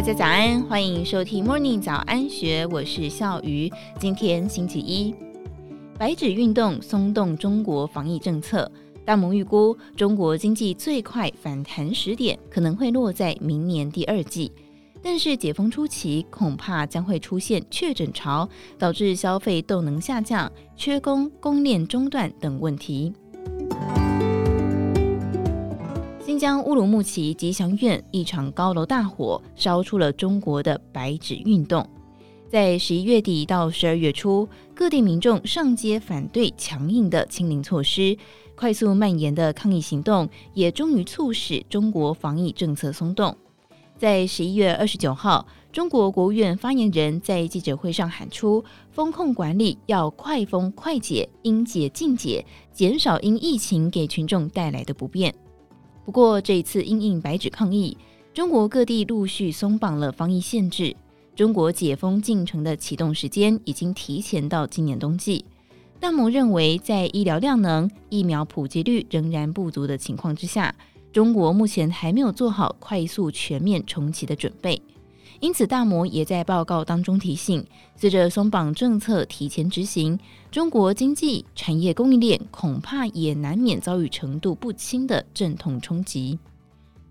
大家早安，欢迎收听 Morning 早安学，我是笑鱼。今天星期一，白纸运动松动中国防疫政策，大摩预估中国经济最快反弹时点可能会落在明年第二季。但是解封初期恐怕将会出现确诊潮，导致消费动能下降、缺工、供链中断等问题。疆乌鲁木齐吉祥苑一场高楼大火烧出了中国的白纸运动。在十一月底到十二月初，各地民众上街反对强硬的清零措施，快速蔓延的抗议行动也终于促使中国防疫政策松动。在十一月二十九号，中国国务院发言人在记者会上喊出，封控管理要快封快解，应解尽解，减少因疫情给群众带来的不便。不过，这一次因应白纸抗议，中国各地陆续松绑了防疫限制，中国解封进程的启动时间已经提前到今年冬季。大摩认为，在医疗量能、疫苗普及率仍然不足的情况之下，中国目前还没有做好快速全面重启的准备，因此大摩也在报告当中提醒，随着松绑政策提前执行，中国经济产业供应链恐怕也难免遭遇程度不轻的阵痛冲击。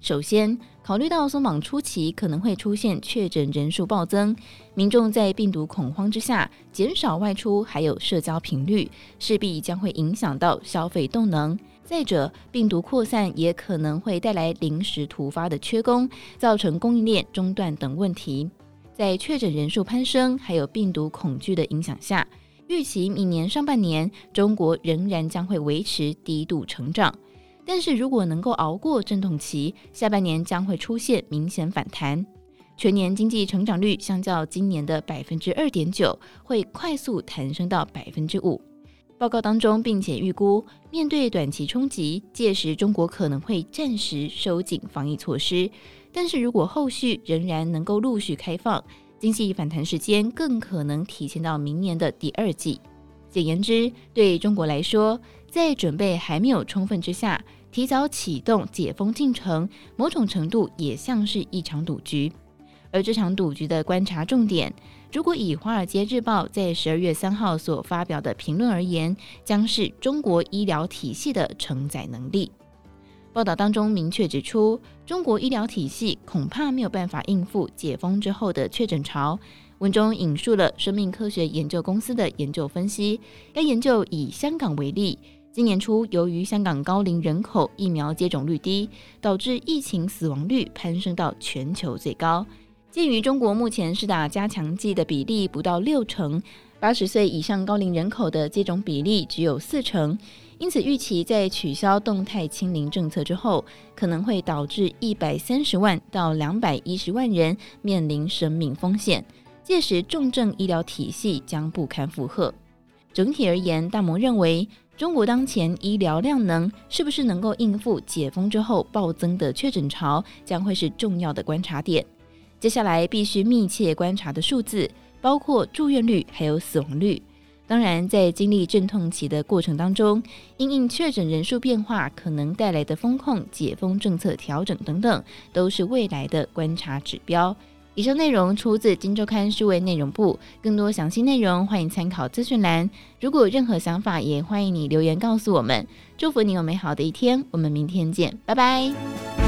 首先，考虑到松绑初期可能会出现确诊人数暴增，民众在病毒恐慌之下减少外出，还有社交频率，势必将会影响到消费动能。再者，病毒扩散也可能会带来临时突发的缺工，造成供应链中断等问题。在确诊人数攀升，还有病毒恐惧的影响下，预期明年上半年中国仍然将会维持低度成长。但是如果能够熬过阵痛期，下半年将会出现明显反弹，全年经济成长率相较今年的百分之二点九，会快速弹升到百分之五。报告当中，并且预估，面对短期冲击，届时中国可能会暂时收紧防疫措施。但是如果后续仍然能够陆续开放，经济反弹时间更可能提前到明年的第二季。简言之，对中国来说，在准备还没有充分之下，提早启动解封进程，某种程度也像是一场赌局。而这场赌局的观察重点，如果以《华尔街日报》在十二月三号所发表的评论而言，将是中国医疗体系的承载能力。报道当中明确指出，中国医疗体系恐怕没有办法应付解封之后的确诊潮。文中引述了生命科学研究公司的研究分析，该研究以香港为例，今年初由于香港高龄人口疫苗接种率低，导致疫情死亡率攀升到全球最高。鉴于中国目前施打加强剂的比例不到六成，八十岁以上高龄人口的接种比例只有四成，因此预期在取消动态清零政策之后，可能会导致一百三十万到两百一十万人面临生命风险，届时重症医疗体系将不堪负荷。整体而言，大摩认为中国当前医疗量能是不是能够应付解封之后暴增的确诊潮，将会是重要的观察点。接下来必须密切观察的数字，包括住院率还有死亡率。当然，在经历阵痛期的过程当中，因应确诊人数变化可能带来的封控、解封政策调整等等，都是未来的观察指标。以上内容出自《今周刊》数位内容部，更多详细内容欢迎参考资讯栏。如果有任何想法，也欢迎你留言告诉我们。祝福你有美好的一天，我们明天见，拜拜。